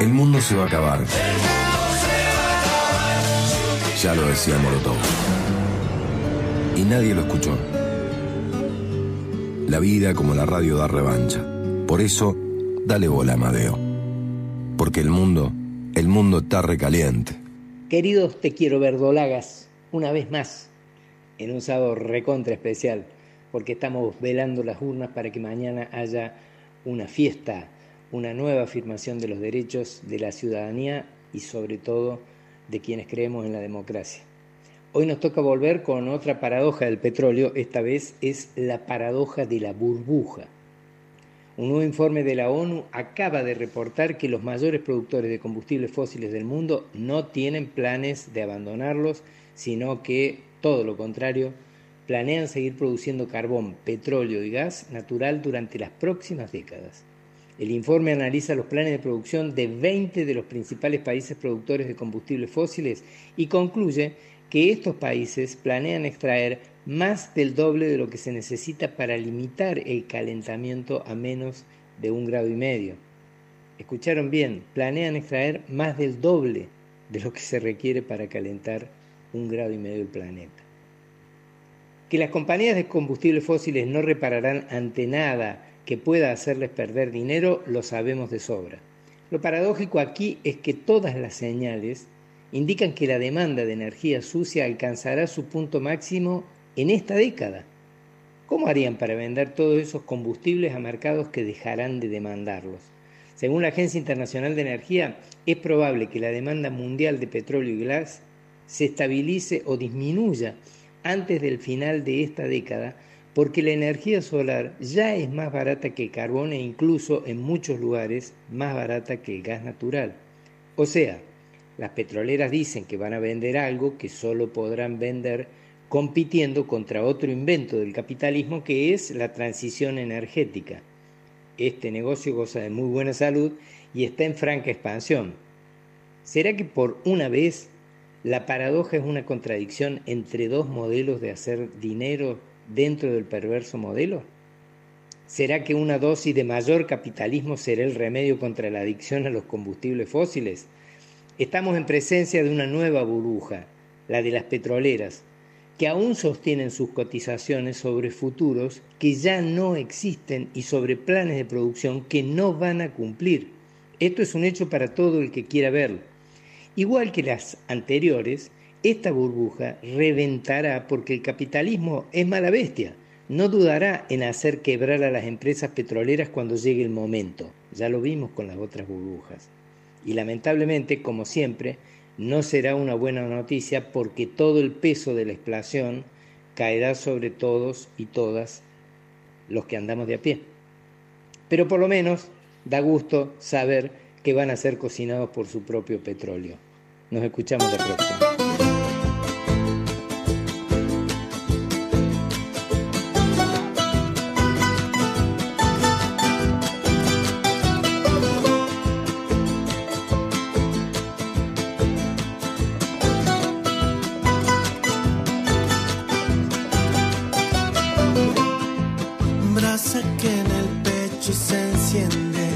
El mundo se va a acabar. Ya lo decía Molotov. Y nadie lo escuchó. La vida como la radio da revancha. Por eso, dale bola, Amadeo. Porque el mundo, el mundo está recaliente. Queridos Te Quiero Verdolagas, una vez más, en un sábado recontra especial, porque estamos velando las urnas para que mañana haya una fiesta, una nueva afirmación de los derechos de la ciudadanía y sobre todo de quienes creemos en la democracia. Hoy nos toca volver con otra paradoja del petróleo, esta vez es la paradoja de la burbuja. Un nuevo informe de la ONU acaba de reportar que los mayores productores de combustibles fósiles del mundo no tienen planes de abandonarlos, sino que, todo lo contrario, planean seguir produciendo carbón, petróleo y gas natural durante las próximas décadas. El informe analiza los planes de producción de 20 de los principales países productores de combustibles fósiles y concluye que estos países planean extraer más del doble de lo que se necesita para limitar el calentamiento a menos de un grado y medio. Escucharon bien, planean extraer más del doble de lo que se requiere para calentar un grado y medio del planeta. Que las compañías de combustibles fósiles no repararán ante nada que pueda hacerles perder dinero, lo sabemos de sobra. Lo paradójico aquí es que todas las señales indican que la demanda de energía sucia alcanzará su punto máximo en esta década. ¿Cómo harían para vender todos esos combustibles a mercados que dejarán de demandarlos? Según la Agencia Internacional de Energía, es probable que la demanda mundial de petróleo y gas se estabilice o disminuya antes del final de esta década, porque la energía solar ya es más barata que el carbón e incluso en muchos lugares más barata que el gas natural. O sea, las petroleras dicen que van a vender algo que solo podrán vender compitiendo contra otro invento del capitalismo que es la transición energética. Este negocio goza de muy buena salud y está en franca expansión. ¿Será que por una vez la paradoja es una contradicción entre dos modelos de hacer dinero dentro del perverso modelo? ¿Será que una dosis de mayor capitalismo será el remedio contra la adicción a los combustibles fósiles? Estamos en presencia de una nueva burbuja, la de las petroleras, que aún sostienen sus cotizaciones sobre futuros que ya no existen y sobre planes de producción que no van a cumplir. Esto es un hecho para todo el que quiera verlo. Igual que las anteriores, esta burbuja reventará porque el capitalismo es mala bestia. No dudará en hacer quebrar a las empresas petroleras cuando llegue el momento. Ya lo vimos con las otras burbujas. Y lamentablemente, como siempre, no será una buena noticia porque todo el peso de la explosión caerá sobre todos y todas los que andamos de a pie. Pero por lo menos da gusto saber que van a ser cocinados por su propio petróleo. Nos escuchamos la próxima. noche se enciende.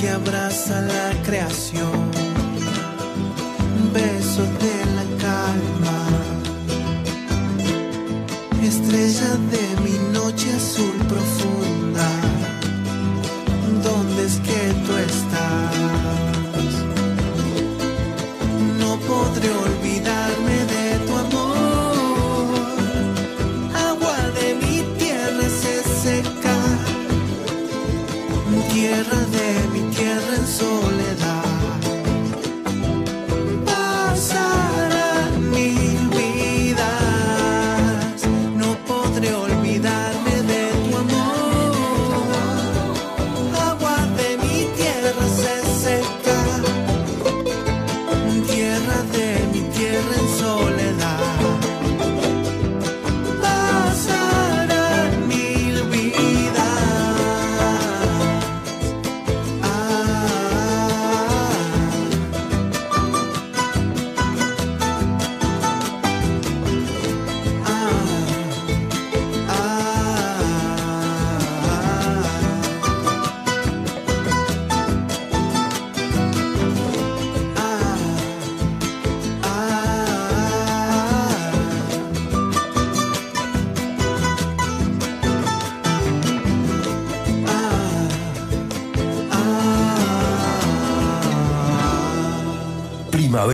que abraza la creación, besos de la calma, estrella de mi noche azul profunda, ¿dónde es que tú estás? No podré olvidarme